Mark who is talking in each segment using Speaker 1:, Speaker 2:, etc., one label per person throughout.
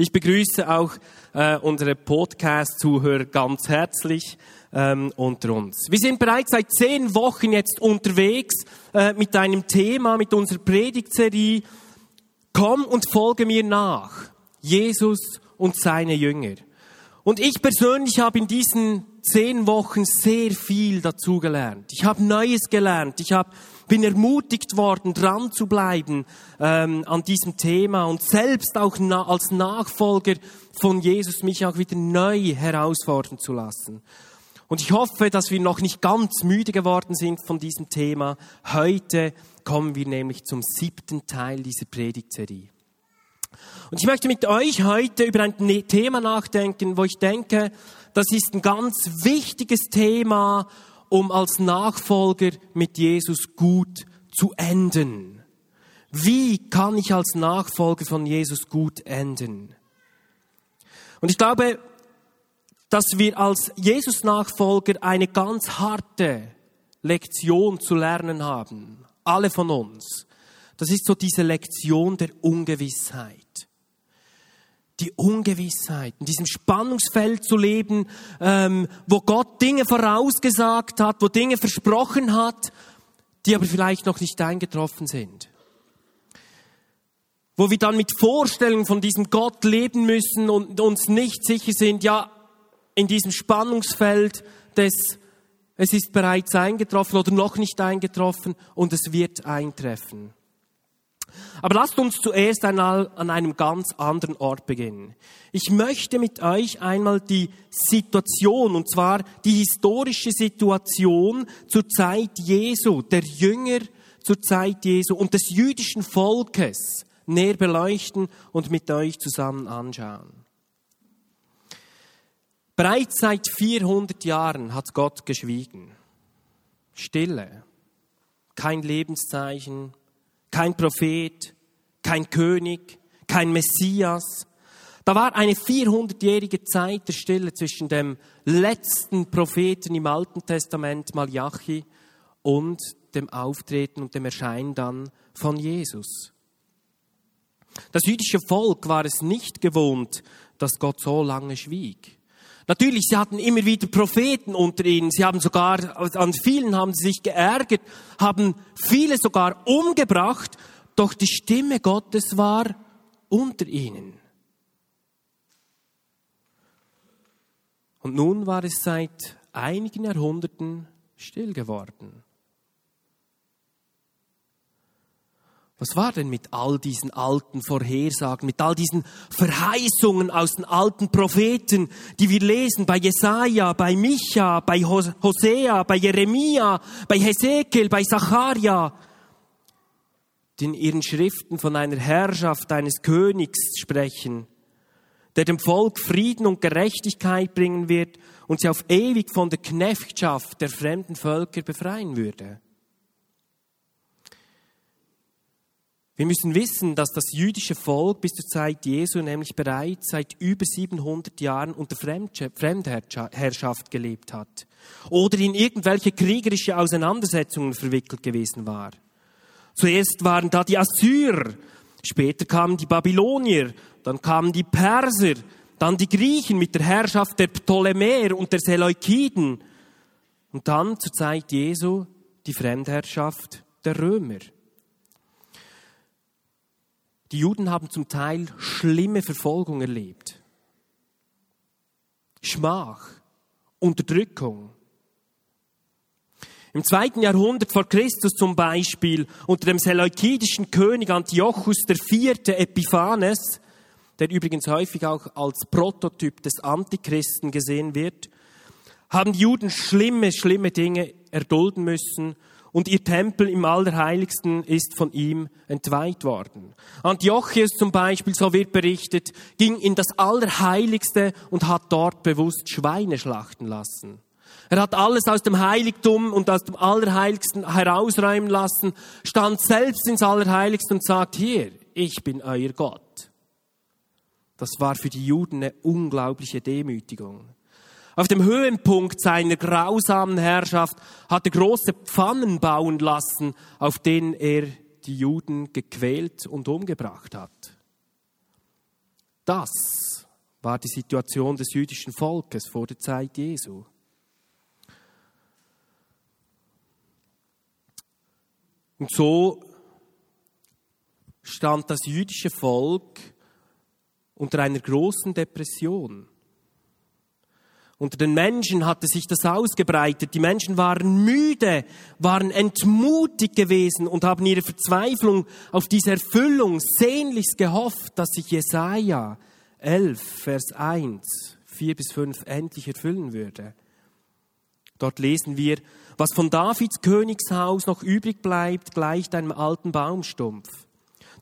Speaker 1: Ich begrüße auch äh, unsere Podcast-Zuhörer ganz herzlich ähm, unter uns. Wir sind bereits seit zehn Wochen jetzt unterwegs äh, mit einem Thema, mit unserer Predigtserie. Komm und folge mir nach. Jesus und seine Jünger. Und ich persönlich habe in diesen zehn Wochen sehr viel dazugelernt. Ich habe Neues gelernt. Ich habe, bin ermutigt worden, dran zu bleiben ähm, an diesem Thema und selbst auch na, als Nachfolger von Jesus mich auch wieder neu herausfordern zu lassen. Und ich hoffe, dass wir noch nicht ganz müde geworden sind von diesem Thema. Heute kommen wir nämlich zum siebten Teil dieser Predigtserie. Und ich möchte mit euch heute über ein Thema nachdenken, wo ich denke, das ist ein ganz wichtiges Thema, um als Nachfolger mit Jesus gut zu enden. Wie kann ich als Nachfolger von Jesus gut enden? Und ich glaube, dass wir als Jesus-Nachfolger eine ganz harte Lektion zu lernen haben. Alle von uns. Das ist so diese Lektion der Ungewissheit die Ungewissheit, in diesem Spannungsfeld zu leben, ähm, wo Gott Dinge vorausgesagt hat, wo Dinge versprochen hat, die aber vielleicht noch nicht eingetroffen sind. Wo wir dann mit Vorstellungen von diesem Gott leben müssen und uns nicht sicher sind, ja, in diesem Spannungsfeld des, es ist bereits eingetroffen oder noch nicht eingetroffen und es wird eintreffen. Aber lasst uns zuerst einmal an einem ganz anderen Ort beginnen. Ich möchte mit euch einmal die Situation, und zwar die historische Situation zur Zeit Jesu, der Jünger zur Zeit Jesu und des jüdischen Volkes näher beleuchten und mit euch zusammen anschauen. Bereits seit 400 Jahren hat Gott geschwiegen. Stille, kein Lebenszeichen, kein Prophet, kein König, kein Messias. Da war eine 400-jährige Zeit der Stille zwischen dem letzten Propheten im Alten Testament, Malachi, und dem Auftreten und dem Erscheinen dann von Jesus. Das jüdische Volk war es nicht gewohnt, dass Gott so lange schwieg. Natürlich, sie hatten immer wieder Propheten unter ihnen. Sie haben sogar, an vielen haben sie sich geärgert, haben viele sogar umgebracht. Doch die Stimme Gottes war unter ihnen. Und nun war es seit einigen Jahrhunderten still geworden. Was war denn mit all diesen alten Vorhersagen, mit all diesen Verheißungen aus den alten Propheten, die wir lesen bei Jesaja, bei Micha, bei Hosea, bei Jeremia, bei Hesekiel, bei Zacharia, die in ihren Schriften von einer Herrschaft eines Königs sprechen, der dem Volk Frieden und Gerechtigkeit bringen wird und sie auf ewig von der Knechtschaft der fremden Völker befreien würde. Wir müssen wissen, dass das jüdische Volk bis zur Zeit Jesu nämlich bereits seit über 700 Jahren unter Fremdherrschaft gelebt hat oder in irgendwelche kriegerische Auseinandersetzungen verwickelt gewesen war. Zuerst waren da die Assyrer, später kamen die Babylonier, dann kamen die Perser, dann die Griechen mit der Herrschaft der Ptolemäer und der Seleukiden und dann zur Zeit Jesu die Fremdherrschaft der Römer. Die Juden haben zum Teil schlimme Verfolgung erlebt. Schmach, Unterdrückung. Im zweiten Jahrhundert vor Christus zum Beispiel unter dem seleukidischen König Antiochus IV. Epiphanes, der übrigens häufig auch als Prototyp des Antichristen gesehen wird, haben die Juden schlimme, schlimme Dinge erdulden müssen und ihr Tempel im Allerheiligsten ist von ihm entweiht worden. Antiochus zum Beispiel, so wird berichtet, ging in das Allerheiligste und hat dort bewusst Schweine schlachten lassen. Er hat alles aus dem Heiligtum und aus dem Allerheiligsten herausräumen lassen, stand selbst ins Allerheiligste und sagt, hier, ich bin euer Gott. Das war für die Juden eine unglaubliche Demütigung. Auf dem Höhenpunkt seiner grausamen Herrschaft hat er große Pfannen bauen lassen, auf denen er die Juden gequält und umgebracht hat. Das war die Situation des jüdischen Volkes vor der Zeit Jesu. Und so stand das jüdische Volk unter einer großen Depression. Unter den Menschen hatte sich das ausgebreitet. Die Menschen waren müde, waren entmutigt gewesen und haben ihre Verzweiflung auf diese Erfüllung sehnlichst gehofft, dass sich Jesaja 11, Vers 1, 4 bis 5 endlich erfüllen würde. Dort lesen wir, was von Davids Königshaus noch übrig bleibt, gleicht einem alten Baumstumpf.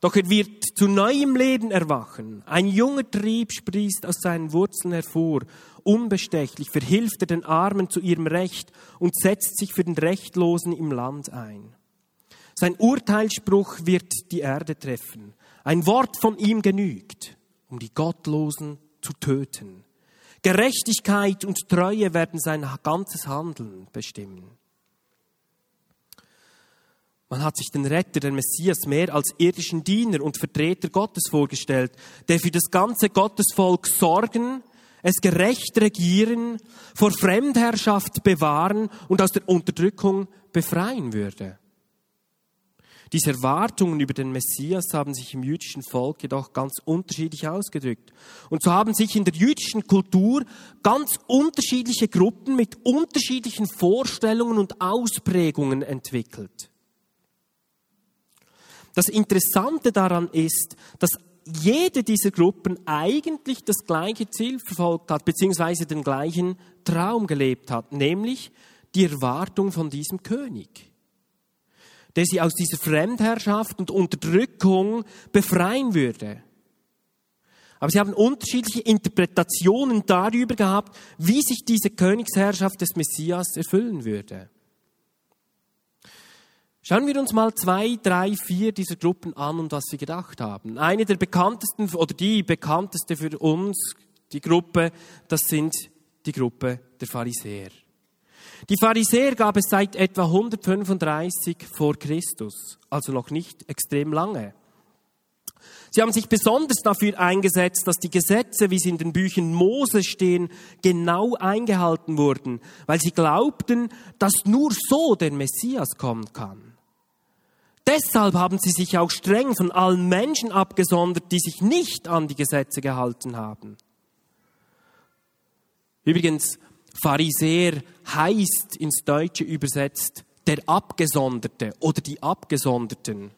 Speaker 1: Doch er wird zu neuem Leben erwachen. Ein junger Trieb sprießt aus seinen Wurzeln hervor. Unbestechlich verhilft er den Armen zu ihrem Recht und setzt sich für den Rechtlosen im Land ein. Sein Urteilsspruch wird die Erde treffen. Ein Wort von ihm genügt, um die Gottlosen zu töten. Gerechtigkeit und Treue werden sein ganzes Handeln bestimmen. Man hat sich den Retter, den Messias, mehr als irdischen Diener und Vertreter Gottes vorgestellt, der für das ganze Gottesvolk sorgen, es gerecht regieren, vor Fremdherrschaft bewahren und aus der Unterdrückung befreien würde. Diese Erwartungen über den Messias haben sich im jüdischen Volk jedoch ganz unterschiedlich ausgedrückt. Und so haben sich in der jüdischen Kultur ganz unterschiedliche Gruppen mit unterschiedlichen Vorstellungen und Ausprägungen entwickelt. Das Interessante daran ist, dass jede dieser Gruppen eigentlich das gleiche Ziel verfolgt hat, beziehungsweise den gleichen Traum gelebt hat, nämlich die Erwartung von diesem König, der sie aus dieser Fremdherrschaft und Unterdrückung befreien würde. Aber sie haben unterschiedliche Interpretationen darüber gehabt, wie sich diese Königsherrschaft des Messias erfüllen würde. Schauen wir uns mal zwei, drei, vier dieser Gruppen an und was sie gedacht haben. Eine der bekanntesten oder die bekannteste für uns, die Gruppe, das sind die Gruppe der Pharisäer. Die Pharisäer gab es seit etwa 135 vor Christus, also noch nicht extrem lange. Sie haben sich besonders dafür eingesetzt, dass die Gesetze, wie sie in den Büchern Mose stehen, genau eingehalten wurden, weil sie glaubten, dass nur so der Messias kommen kann. Deshalb haben sie sich auch streng von allen Menschen abgesondert, die sich nicht an die Gesetze gehalten haben. Übrigens, Pharisäer heißt ins Deutsche übersetzt der Abgesonderte oder die Abgesonderten.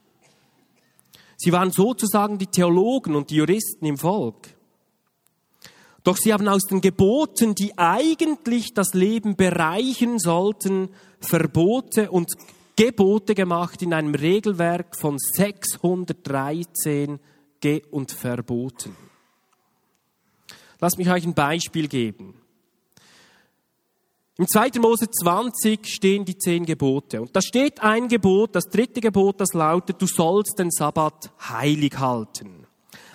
Speaker 1: Sie waren sozusagen die Theologen und die Juristen im Volk. Doch sie haben aus den Geboten, die eigentlich das Leben bereichern sollten, Verbote und Gebote gemacht in einem Regelwerk von 613 Ge- und Verboten. Lasst mich euch ein Beispiel geben. Im 2. Mose 20 stehen die zehn Gebote. Und da steht ein Gebot, das dritte Gebot, das lautet, du sollst den Sabbat heilig halten.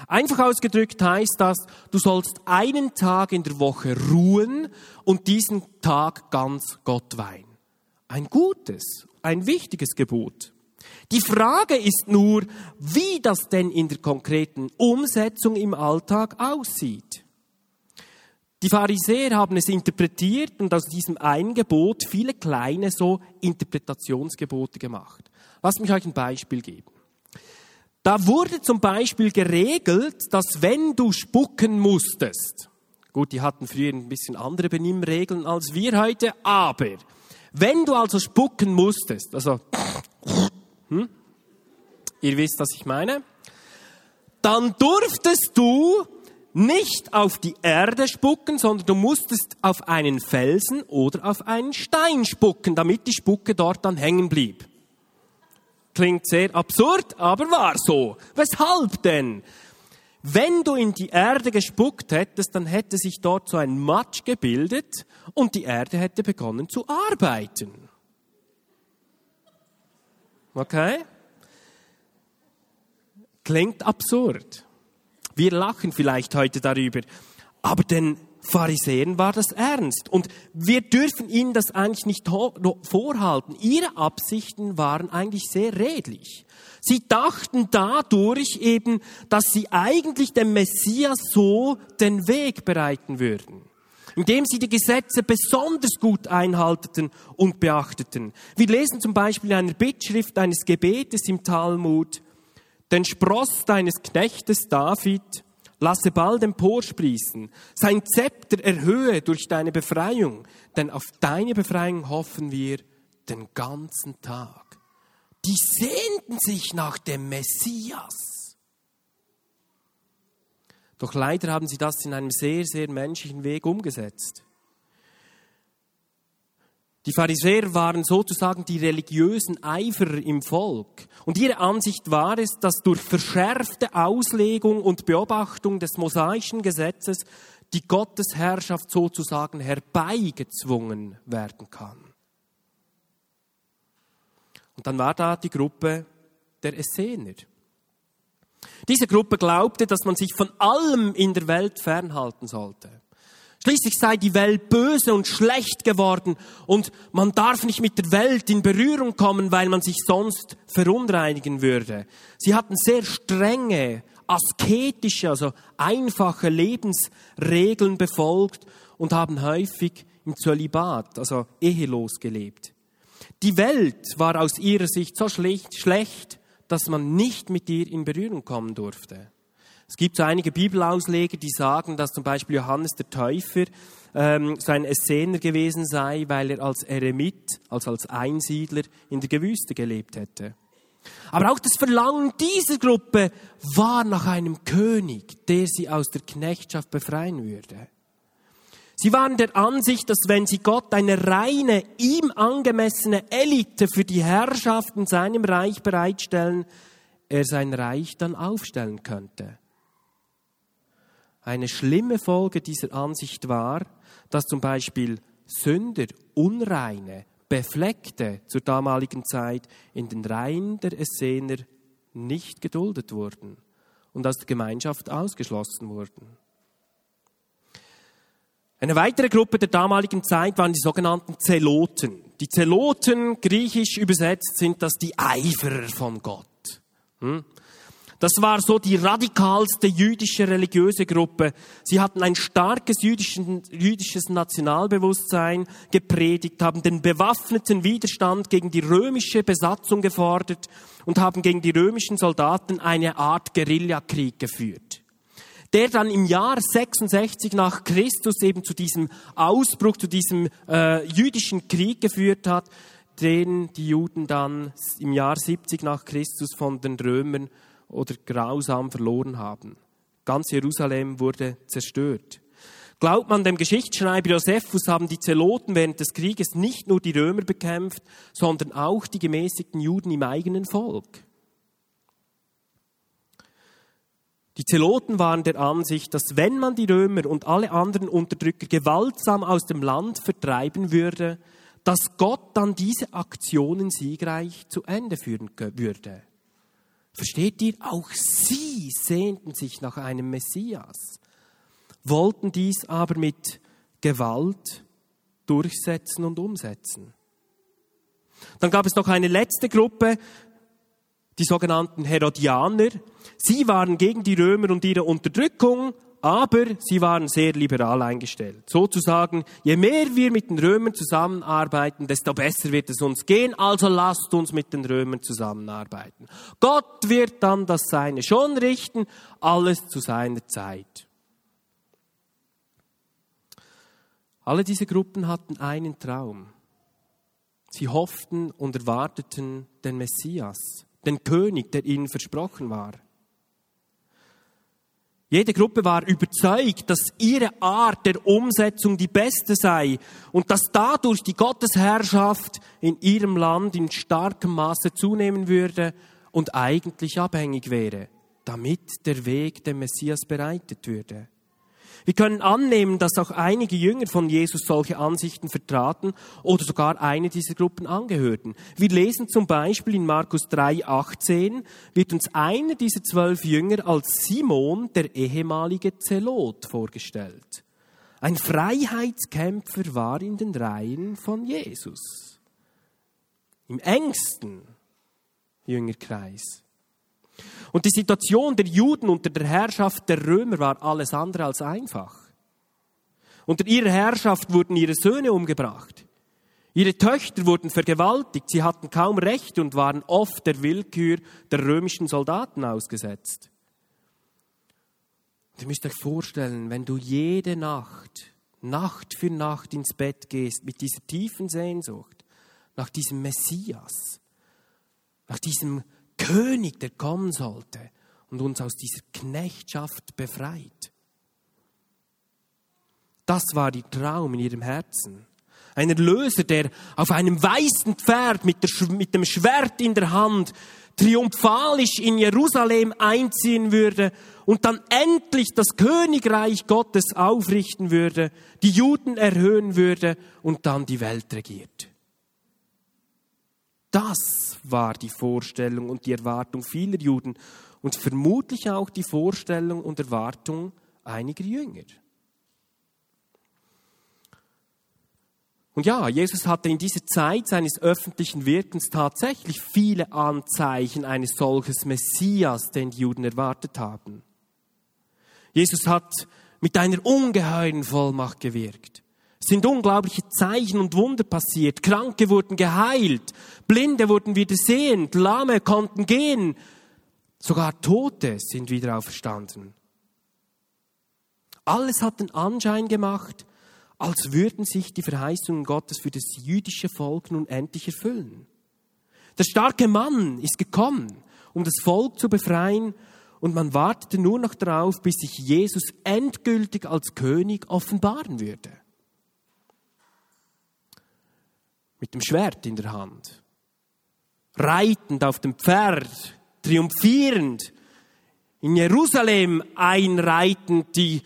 Speaker 1: Einfach ausgedrückt heißt das, du sollst einen Tag in der Woche ruhen und diesen Tag ganz Gott weihen. Ein gutes ein wichtiges Gebot. Die Frage ist nur, wie das denn in der konkreten Umsetzung im Alltag aussieht. Die Pharisäer haben es interpretiert und aus diesem einen Gebot viele kleine so Interpretationsgebote gemacht. Lasst mich euch ein Beispiel geben. Da wurde zum Beispiel geregelt, dass wenn du spucken musstest, gut, die hatten früher ein bisschen andere Benimmregeln als wir heute, aber wenn du also spucken musstest, also, hm, ihr wisst, was ich meine, dann durftest du nicht auf die Erde spucken, sondern du musstest auf einen Felsen oder auf einen Stein spucken, damit die Spucke dort dann hängen blieb. Klingt sehr absurd, aber war so. Weshalb denn? Wenn du in die Erde gespuckt hättest, dann hätte sich dort so ein Matsch gebildet und die Erde hätte begonnen zu arbeiten. Okay? Klingt absurd. Wir lachen vielleicht heute darüber. Aber den Pharisäern war das ernst. Und wir dürfen ihnen das eigentlich nicht vorhalten. Ihre Absichten waren eigentlich sehr redlich. Sie dachten dadurch eben, dass sie eigentlich dem Messias so den Weg bereiten würden indem sie die Gesetze besonders gut einhalteten und beachteten. Wir lesen zum Beispiel in einer Bittschrift eines Gebetes im Talmud, den Spross deines Knechtes David lasse bald emporsprießen, sein Zepter erhöhe durch deine Befreiung, denn auf deine Befreiung hoffen wir den ganzen Tag. Die sehnten sich nach dem Messias. Doch leider haben sie das in einem sehr, sehr menschlichen Weg umgesetzt. Die Pharisäer waren sozusagen die religiösen Eiferer im Volk. Und ihre Ansicht war es, dass durch verschärfte Auslegung und Beobachtung des mosaischen Gesetzes die Gottesherrschaft sozusagen herbeigezwungen werden kann. Und dann war da die Gruppe der Essener. Diese Gruppe glaubte, dass man sich von allem in der Welt fernhalten sollte. Schließlich sei die Welt böse und schlecht geworden und man darf nicht mit der Welt in Berührung kommen, weil man sich sonst verunreinigen würde. Sie hatten sehr strenge, asketische, also einfache Lebensregeln befolgt und haben häufig im Zölibat, also ehelos gelebt. Die Welt war aus ihrer Sicht so schlecht, dass man nicht mit ihr in Berührung kommen durfte. Es gibt so einige Bibelausleger, die sagen, dass zum Beispiel Johannes der Täufer ähm, so ein Essener gewesen sei, weil er als Eremit, also als Einsiedler in der Gewüste gelebt hätte. Aber auch das Verlangen dieser Gruppe war nach einem König, der sie aus der Knechtschaft befreien würde. Sie waren der Ansicht, dass wenn sie Gott eine reine, ihm angemessene Elite für die Herrschaft in seinem Reich bereitstellen, er sein Reich dann aufstellen könnte. Eine schlimme Folge dieser Ansicht war, dass zum Beispiel Sünder, Unreine, Befleckte zur damaligen Zeit in den Reihen der Essener nicht geduldet wurden und aus der Gemeinschaft ausgeschlossen wurden. Eine weitere Gruppe der damaligen Zeit waren die sogenannten Zeloten. Die Zeloten, griechisch übersetzt, sind das die Eiferer von Gott. Hm? Das war so die radikalste jüdische religiöse Gruppe. Sie hatten ein starkes jüdisches Nationalbewusstsein gepredigt, haben den bewaffneten Widerstand gegen die römische Besatzung gefordert und haben gegen die römischen Soldaten eine Art Guerillakrieg geführt der dann im Jahr 66 nach Christus eben zu diesem Ausbruch, zu diesem äh, jüdischen Krieg geführt hat, den die Juden dann im Jahr 70 nach Christus von den Römern oder grausam verloren haben. Ganz Jerusalem wurde zerstört. Glaubt man dem Geschichtsschreiber Josephus, haben die Zeloten während des Krieges nicht nur die Römer bekämpft, sondern auch die gemäßigten Juden im eigenen Volk. Die Zeloten waren der Ansicht, dass wenn man die Römer und alle anderen Unterdrücker gewaltsam aus dem Land vertreiben würde, dass Gott dann diese Aktionen siegreich zu Ende führen würde. Versteht ihr? Auch sie sehnten sich nach einem Messias, wollten dies aber mit Gewalt durchsetzen und umsetzen. Dann gab es noch eine letzte Gruppe, die sogenannten Herodianer. Sie waren gegen die Römer und ihre Unterdrückung, aber sie waren sehr liberal eingestellt. Sozusagen, je mehr wir mit den Römern zusammenarbeiten, desto besser wird es uns gehen, also lasst uns mit den Römern zusammenarbeiten. Gott wird dann das Seine schon richten, alles zu seiner Zeit. Alle diese Gruppen hatten einen Traum. Sie hofften und erwarteten den Messias, den König, der ihnen versprochen war. Jede Gruppe war überzeugt, dass ihre Art der Umsetzung die beste sei und dass dadurch die Gottesherrschaft in ihrem Land in starkem Maße zunehmen würde und eigentlich abhängig wäre, damit der Weg dem Messias bereitet würde. Wir können annehmen, dass auch einige Jünger von Jesus solche Ansichten vertraten oder sogar eine dieser Gruppen angehörten. Wir lesen zum Beispiel in Markus 3, 18, wird uns einer dieser zwölf Jünger als Simon, der ehemalige Zelot, vorgestellt. Ein Freiheitskämpfer war in den Reihen von Jesus. Im engsten Jüngerkreis. Und die Situation der Juden unter der Herrschaft der Römer war alles andere als einfach. Unter ihrer Herrschaft wurden ihre Söhne umgebracht. Ihre Töchter wurden vergewaltigt, sie hatten kaum Rechte und waren oft der Willkür der römischen Soldaten ausgesetzt. Und ihr müsst euch vorstellen, wenn du jede Nacht, Nacht für Nacht ins Bett gehst mit dieser tiefen Sehnsucht nach diesem Messias, nach diesem König, der kommen sollte und uns aus dieser Knechtschaft befreit. Das war die Traum in ihrem Herzen. Ein Erlöser, der auf einem weißen Pferd mit, der, mit dem Schwert in der Hand triumphalisch in Jerusalem einziehen würde und dann endlich das Königreich Gottes aufrichten würde, die Juden erhöhen würde und dann die Welt regiert. Das war die Vorstellung und die Erwartung vieler Juden und vermutlich auch die Vorstellung und Erwartung einiger Jünger. Und ja, Jesus hatte in dieser Zeit seines öffentlichen Wirkens tatsächlich viele Anzeichen eines solches Messias, den die Juden erwartet haben. Jesus hat mit einer ungeheuren Vollmacht gewirkt. Sind unglaubliche Zeichen und Wunder passiert. Kranke wurden geheilt, Blinde wurden wieder sehend, Lahme konnten gehen, sogar Tote sind wieder auferstanden. Alles hat den Anschein gemacht, als würden sich die Verheißungen Gottes für das jüdische Volk nun endlich erfüllen. Der starke Mann ist gekommen, um das Volk zu befreien, und man wartete nur noch darauf, bis sich Jesus endgültig als König offenbaren würde. Mit dem Schwert in der Hand, reitend auf dem Pferd, triumphierend, in Jerusalem einreitend, die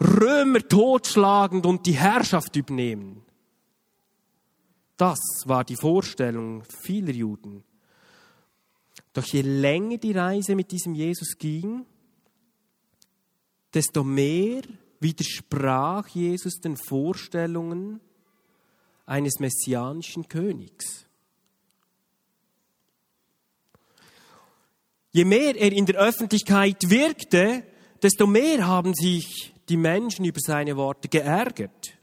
Speaker 1: Römer totschlagend und die Herrschaft übernehmen. Das war die Vorstellung vieler Juden. Doch je länger die Reise mit diesem Jesus ging, desto mehr widersprach Jesus den Vorstellungen eines messianischen Königs. Je mehr er in der Öffentlichkeit wirkte, desto mehr haben sich die Menschen über seine Worte geärgert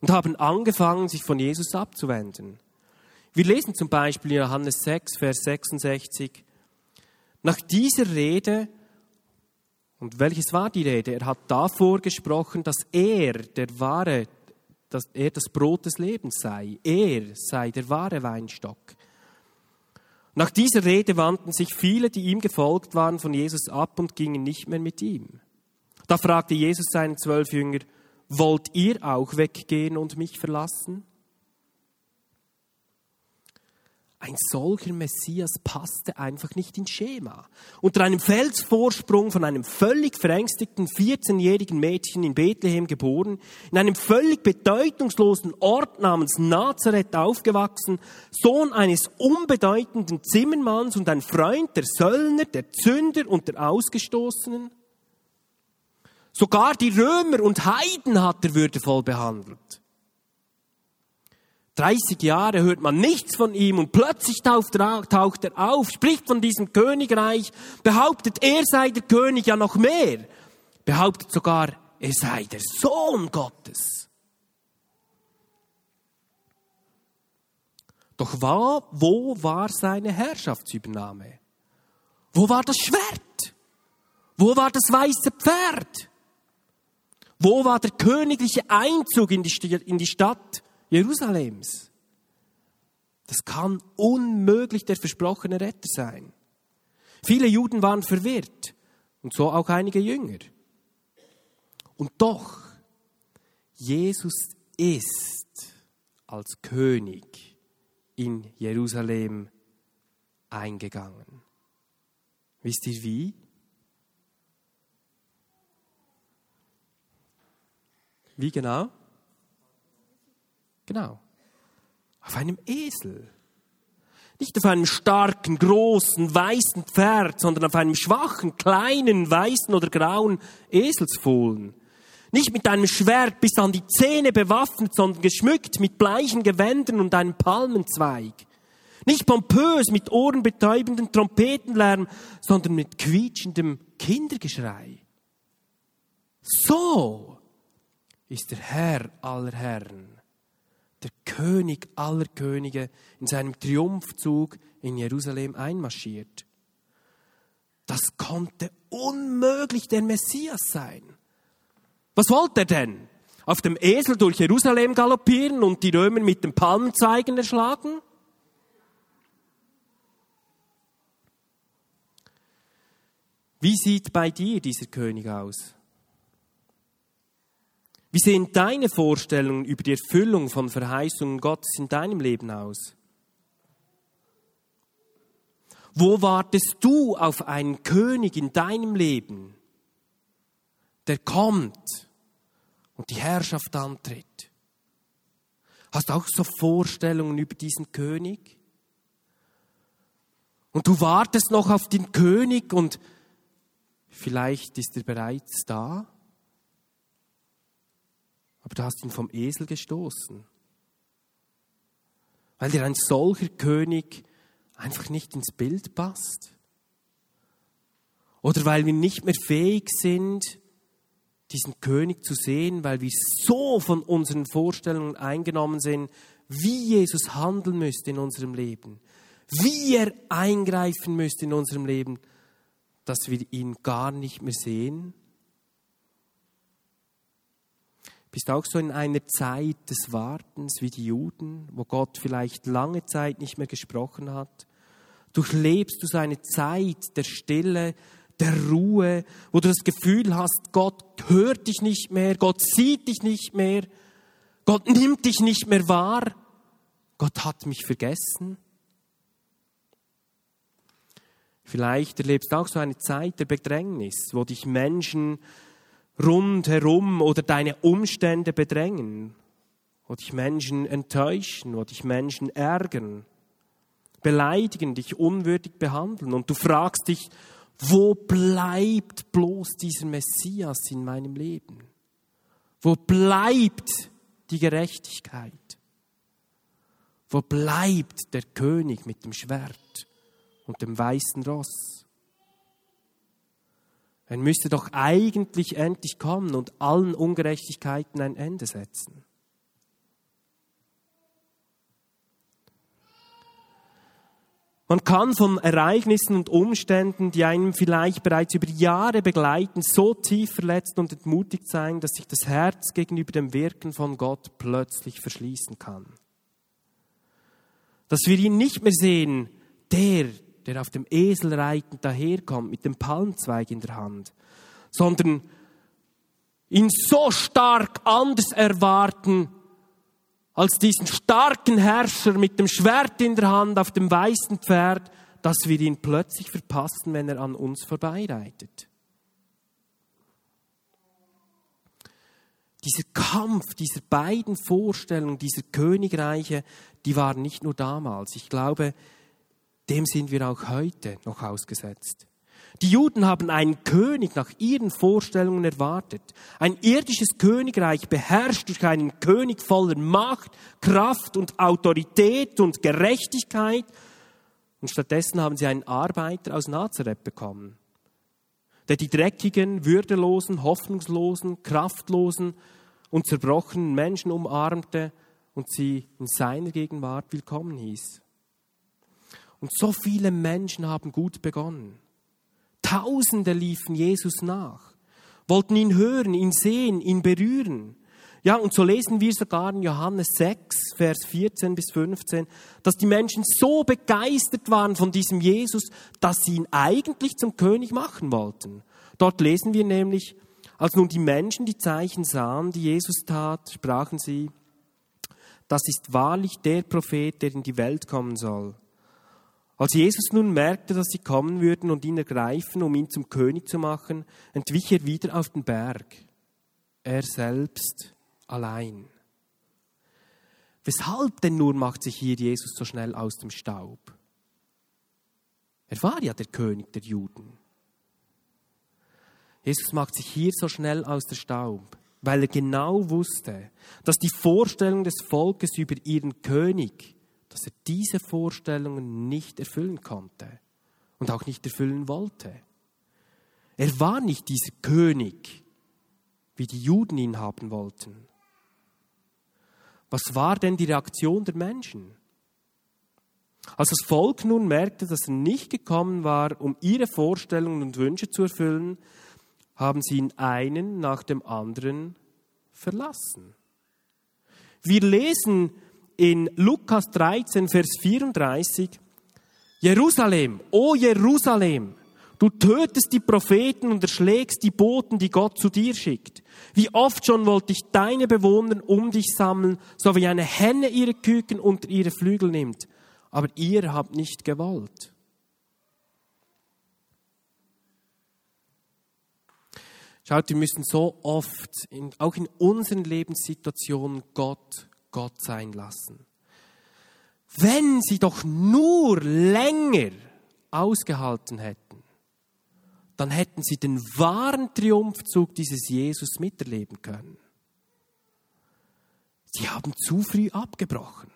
Speaker 1: und haben angefangen, sich von Jesus abzuwenden. Wir lesen zum Beispiel in Johannes 6, Vers 66, nach dieser Rede, und welches war die Rede? Er hat davor gesprochen, dass er der wahre, dass er das Brot des Lebens sei. Er sei der wahre Weinstock. Nach dieser Rede wandten sich viele, die ihm gefolgt waren, von Jesus ab und gingen nicht mehr mit ihm. Da fragte Jesus seinen zwölf Jünger, wollt ihr auch weggehen und mich verlassen? Ein solcher Messias passte einfach nicht ins Schema. Unter einem Felsvorsprung von einem völlig verängstigten 14-jährigen Mädchen in Bethlehem geboren, in einem völlig bedeutungslosen Ort namens Nazareth aufgewachsen, Sohn eines unbedeutenden Zimmermanns und ein Freund der Söllner, der Zünder und der Ausgestoßenen. Sogar die Römer und Heiden hat er würdevoll behandelt. 30 Jahre hört man nichts von ihm und plötzlich taucht er auf, spricht von diesem Königreich, behauptet, er sei der König, ja noch mehr, behauptet sogar, er sei der Sohn Gottes. Doch wo war seine Herrschaftsübernahme? Wo war das Schwert? Wo war das weiße Pferd? Wo war der königliche Einzug in die, in die Stadt Jerusalems? Das kann unmöglich der versprochene Retter sein. Viele Juden waren verwirrt und so auch einige Jünger. Und doch, Jesus ist als König in Jerusalem eingegangen. Wisst ihr wie? Wie genau? Genau. Auf einem Esel. Nicht auf einem starken, großen, weißen Pferd, sondern auf einem schwachen, kleinen, weißen oder grauen Eselsfohlen. Nicht mit einem Schwert bis an die Zähne bewaffnet, sondern geschmückt mit bleichen Gewändern und einem Palmenzweig. Nicht pompös mit ohrenbetäubenden Trompetenlärm, sondern mit quietschendem Kindergeschrei. So ist der Herr aller Herren, König aller Könige in seinem Triumphzug in Jerusalem einmarschiert. Das konnte unmöglich der Messias sein. Was wollte er denn? Auf dem Esel durch Jerusalem galoppieren und die Römer mit den Palmenzeigen erschlagen? Wie sieht bei dir dieser König aus? Wie sehen deine Vorstellungen über die Erfüllung von Verheißungen Gottes in deinem Leben aus? Wo wartest du auf einen König in deinem Leben, der kommt und die Herrschaft antritt? Hast du auch so Vorstellungen über diesen König? Und du wartest noch auf den König und vielleicht ist er bereits da, aber du hast ihn vom Esel gestoßen, weil dir ein solcher König einfach nicht ins Bild passt? Oder weil wir nicht mehr fähig sind, diesen König zu sehen, weil wir so von unseren Vorstellungen eingenommen sind, wie Jesus handeln müsste in unserem Leben, wie er eingreifen müsste in unserem Leben, dass wir ihn gar nicht mehr sehen? Bist auch so in einer Zeit des Wartens wie die Juden, wo Gott vielleicht lange Zeit nicht mehr gesprochen hat? Durchlebst du so eine Zeit der Stille, der Ruhe, wo du das Gefühl hast, Gott hört dich nicht mehr, Gott sieht dich nicht mehr, Gott nimmt dich nicht mehr wahr, Gott hat mich vergessen? Vielleicht erlebst du auch so eine Zeit der Bedrängnis, wo dich Menschen rundherum oder deine Umstände bedrängen, wo dich Menschen enttäuschen, wo dich Menschen ärgern beleidigen, dich unwürdig behandeln. Und du fragst dich, wo bleibt bloß dieser Messias in meinem Leben? Wo bleibt die Gerechtigkeit? Wo bleibt der König mit dem Schwert und dem weißen Ross? Er müsste doch eigentlich endlich kommen und allen Ungerechtigkeiten ein Ende setzen. Man kann von Ereignissen und Umständen, die einem vielleicht bereits über Jahre begleiten, so tief verletzt und entmutigt sein, dass sich das Herz gegenüber dem Wirken von Gott plötzlich verschließen kann. Dass wir ihn nicht mehr sehen, der, der auf dem Esel reitend daherkommt mit dem Palmzweig in der Hand, sondern ihn so stark anders erwarten, als diesen starken Herrscher mit dem Schwert in der Hand auf dem weißen Pferd, dass wir ihn plötzlich verpassen, wenn er an uns vorbeireitet. Dieser Kampf dieser beiden Vorstellungen, dieser Königreiche, die waren nicht nur damals. Ich glaube, dem sind wir auch heute noch ausgesetzt. Die Juden haben einen König nach ihren Vorstellungen erwartet. Ein irdisches Königreich beherrscht durch einen König voller Macht, Kraft und Autorität und Gerechtigkeit. Und stattdessen haben sie einen Arbeiter aus Nazareth bekommen, der die dreckigen, würdelosen, hoffnungslosen, kraftlosen und zerbrochenen Menschen umarmte und sie in seiner Gegenwart willkommen hieß. Und so viele Menschen haben gut begonnen. Tausende liefen Jesus nach, wollten ihn hören, ihn sehen, ihn berühren. Ja, und so lesen wir sogar in Johannes 6, Vers 14 bis 15, dass die Menschen so begeistert waren von diesem Jesus, dass sie ihn eigentlich zum König machen wollten. Dort lesen wir nämlich, als nun die Menschen die Zeichen sahen, die Jesus tat, sprachen sie, das ist wahrlich der Prophet, der in die Welt kommen soll. Als Jesus nun merkte, dass sie kommen würden und ihn ergreifen, um ihn zum König zu machen, entwich er wieder auf den Berg. Er selbst allein. Weshalb denn nur macht sich hier Jesus so schnell aus dem Staub? Er war ja der König der Juden. Jesus macht sich hier so schnell aus, der Staub, weil er genau wusste, dass die Vorstellung des Volkes über ihren König, dass er diese Vorstellungen nicht erfüllen konnte und auch nicht erfüllen wollte. Er war nicht dieser König, wie die Juden ihn haben wollten. Was war denn die Reaktion der Menschen? Als das Volk nun merkte, dass er nicht gekommen war, um ihre Vorstellungen und Wünsche zu erfüllen, haben sie ihn einen nach dem anderen verlassen. Wir lesen in Lukas 13, Vers 34, Jerusalem, o Jerusalem, du tötest die Propheten und erschlägst die Boten, die Gott zu dir schickt. Wie oft schon wollte ich deine Bewohner um dich sammeln, so wie eine Henne ihre Küken unter ihre Flügel nimmt. Aber ihr habt nicht gewollt. Schaut, wir müssen so oft, in, auch in unseren Lebenssituationen, Gott Gott sein lassen. Wenn sie doch nur länger ausgehalten hätten, dann hätten sie den wahren Triumphzug dieses Jesus miterleben können. Sie haben zu früh abgebrochen.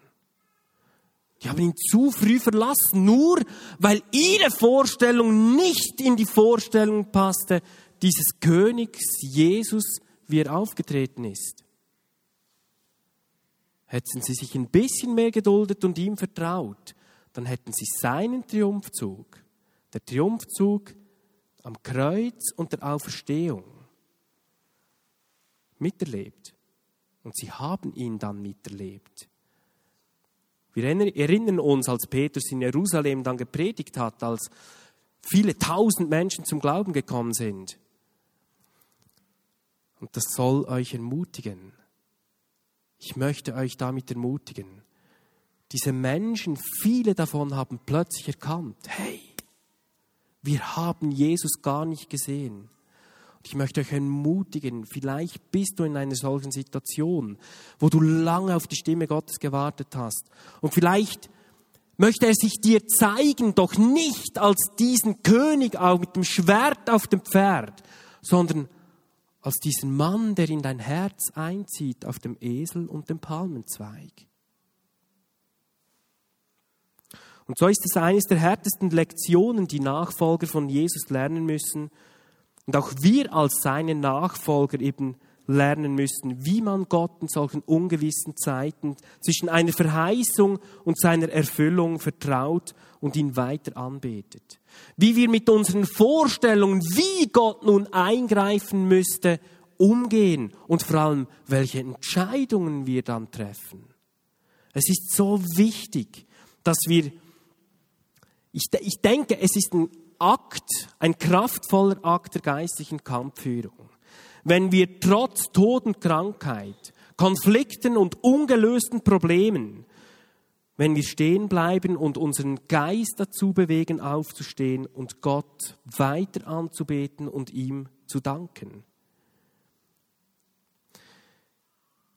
Speaker 1: Die haben ihn zu früh verlassen, nur weil ihre Vorstellung nicht in die Vorstellung passte dieses Königs Jesus, wie er aufgetreten ist. Hätten sie sich ein bisschen mehr geduldet und ihm vertraut, dann hätten sie seinen Triumphzug, der Triumphzug am Kreuz und der Auferstehung, miterlebt. Und sie haben ihn dann miterlebt. Wir erinnern uns, als Petrus in Jerusalem dann gepredigt hat, als viele tausend Menschen zum Glauben gekommen sind. Und das soll euch ermutigen. Ich möchte euch damit ermutigen. Diese Menschen, viele davon haben plötzlich erkannt, hey, wir haben Jesus gar nicht gesehen. Und ich möchte euch ermutigen, vielleicht bist du in einer solchen Situation, wo du lange auf die Stimme Gottes gewartet hast. Und vielleicht möchte er sich dir zeigen, doch nicht als diesen König auch mit dem Schwert auf dem Pferd, sondern als diesen Mann, der in dein Herz einzieht auf dem Esel und dem Palmenzweig. Und so ist es eines der härtesten Lektionen, die Nachfolger von Jesus lernen müssen. Und auch wir als seine Nachfolger eben lernen müssen, wie man Gott in solchen ungewissen Zeiten zwischen einer Verheißung und seiner Erfüllung vertraut und ihn weiter anbetet. Wie wir mit unseren Vorstellungen, wie Gott nun eingreifen müsste, umgehen und vor allem, welche Entscheidungen wir dann treffen. Es ist so wichtig, dass wir, ich, ich denke, es ist ein Akt, ein kraftvoller Akt der geistlichen Kampfführung wenn wir trotz Tod und Krankheit, Konflikten und ungelösten Problemen, wenn wir stehen bleiben und unseren Geist dazu bewegen, aufzustehen und Gott weiter anzubeten und ihm zu danken.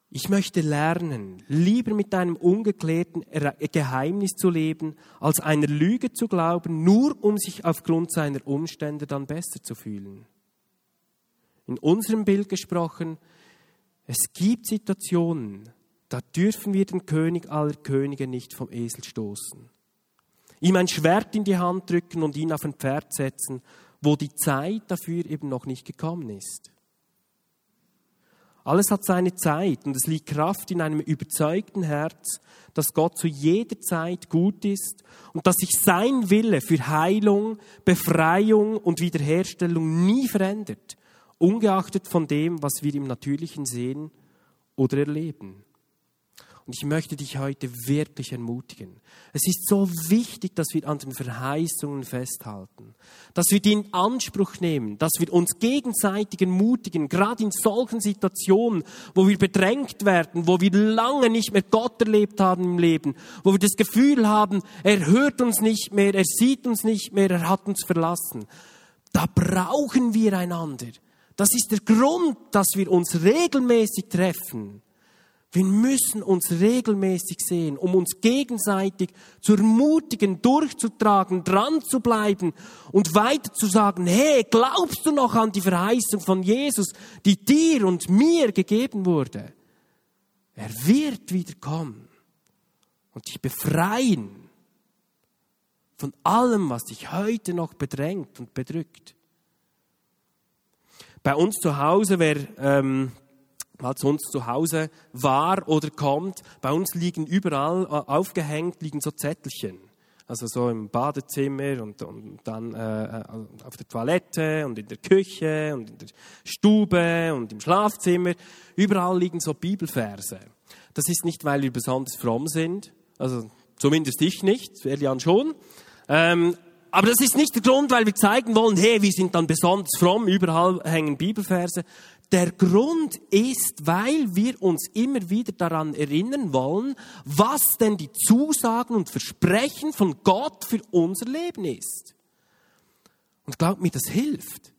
Speaker 1: Ich möchte lernen, lieber mit einem ungeklärten Geheimnis zu leben, als einer Lüge zu glauben, nur um sich aufgrund seiner Umstände dann besser zu fühlen in unserem Bild gesprochen, es gibt Situationen, da dürfen wir den König aller Könige nicht vom Esel stoßen. Ihm ein Schwert in die Hand drücken und ihn auf ein Pferd setzen, wo die Zeit dafür eben noch nicht gekommen ist. Alles hat seine Zeit und es liegt Kraft in einem überzeugten Herz, dass Gott zu jeder Zeit gut ist und dass sich sein Wille für Heilung, Befreiung und Wiederherstellung nie verändert, ungeachtet von dem, was wir im Natürlichen sehen oder erleben. Und ich möchte dich heute wirklich ermutigen. Es ist so wichtig, dass wir an den Verheißungen festhalten, dass wir die in Anspruch nehmen, dass wir uns gegenseitig ermutigen, gerade in solchen Situationen, wo wir bedrängt werden, wo wir lange nicht mehr Gott erlebt haben im Leben, wo wir das Gefühl haben, er hört uns nicht mehr, er sieht uns nicht mehr, er hat uns verlassen. Da brauchen wir einander. Das ist der Grund, dass wir uns regelmäßig treffen. Wir müssen uns regelmäßig sehen, um uns gegenseitig zu ermutigen, durchzutragen, dran zu bleiben und weiter zu sagen, hey, glaubst du noch an die Verheißung von Jesus, die dir und mir gegeben wurde? Er wird wiederkommen und dich befreien von allem, was dich heute noch bedrängt und bedrückt. Bei uns zu Hause, wer ähm, mal zu uns zu Hause war oder kommt, bei uns liegen überall äh, aufgehängt, liegen so Zettelchen. Also so im Badezimmer und, und dann äh, äh, auf der Toilette und in der Küche und in der Stube und im Schlafzimmer. Überall liegen so Bibelverse. Das ist nicht, weil wir besonders fromm sind, also zumindest ich nicht, Elian schon. Ähm, aber das ist nicht der Grund, weil wir zeigen wollen, hey, wir sind dann besonders fromm, überall hängen Bibelverse. Der Grund ist, weil wir uns immer wieder daran erinnern wollen, was denn die Zusagen und Versprechen von Gott für unser Leben ist. Und glaub mir, das hilft.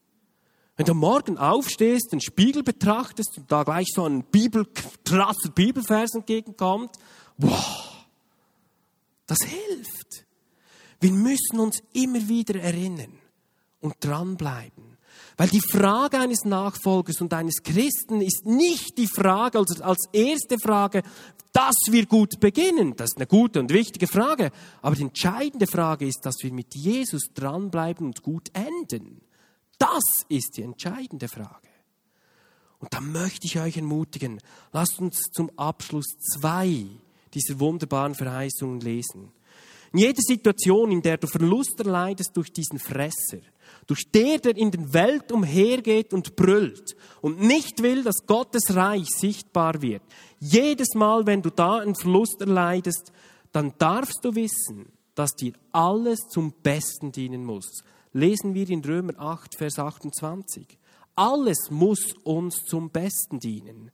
Speaker 1: Wenn du morgen aufstehst, den Spiegel betrachtest und da gleich so ein Bibel, krasser Bibelvers entgegenkommt, boah, das hilft. Wir müssen uns immer wieder erinnern und dranbleiben. Weil die Frage eines Nachfolgers und eines Christen ist nicht die Frage, also als erste Frage, dass wir gut beginnen. Das ist eine gute und wichtige Frage. Aber die entscheidende Frage ist, dass wir mit Jesus dranbleiben und gut enden. Das ist die entscheidende Frage. Und da möchte ich euch ermutigen, lasst uns zum Abschluss zwei dieser wunderbaren Verheißungen lesen. In jeder Situation, in der du Verlust erleidest durch diesen Fresser, durch der, der in der Welt umhergeht und brüllt und nicht will, dass Gottes Reich sichtbar wird. Jedes Mal, wenn du da einen Verlust erleidest, dann darfst du wissen, dass dir alles zum Besten dienen muss. Lesen wir in Römer 8, Vers 28. Alles muss uns zum Besten dienen.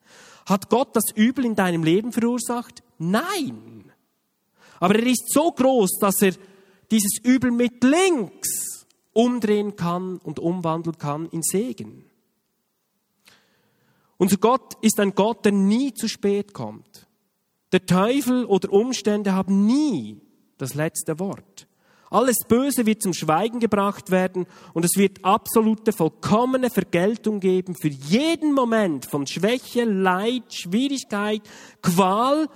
Speaker 1: Hat Gott das Übel in deinem Leben verursacht? Nein. Aber er ist so groß, dass er dieses Übel mit links umdrehen kann und umwandeln kann in Segen. Unser Gott ist ein Gott, der nie zu spät kommt. Der Teufel oder Umstände haben nie das letzte Wort. Alles Böse wird zum Schweigen gebracht werden und es wird absolute, vollkommene Vergeltung geben für jeden Moment von Schwäche, Leid, Schwierigkeit, Qual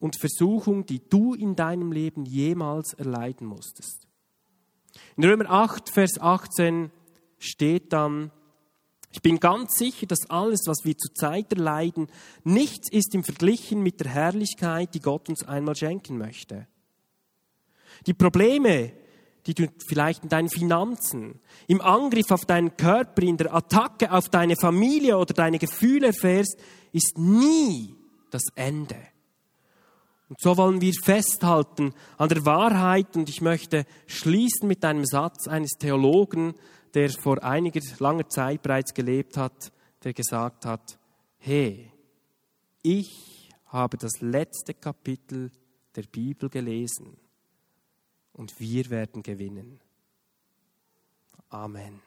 Speaker 1: und Versuchung, die du in deinem Leben jemals erleiden musstest. In Römer 8, Vers 18 steht dann, ich bin ganz sicher, dass alles, was wir zurzeit erleiden, nichts ist im Verglichen mit der Herrlichkeit, die Gott uns einmal schenken möchte. Die Probleme, die du vielleicht in deinen Finanzen, im Angriff auf deinen Körper, in der Attacke auf deine Familie oder deine Gefühle erfährst, ist nie das Ende. Und so wollen wir festhalten an der Wahrheit und ich möchte schließen mit einem Satz eines Theologen, der vor einiger langer Zeit bereits gelebt hat, der gesagt hat, hey, ich habe das letzte Kapitel der Bibel gelesen und wir werden gewinnen. Amen.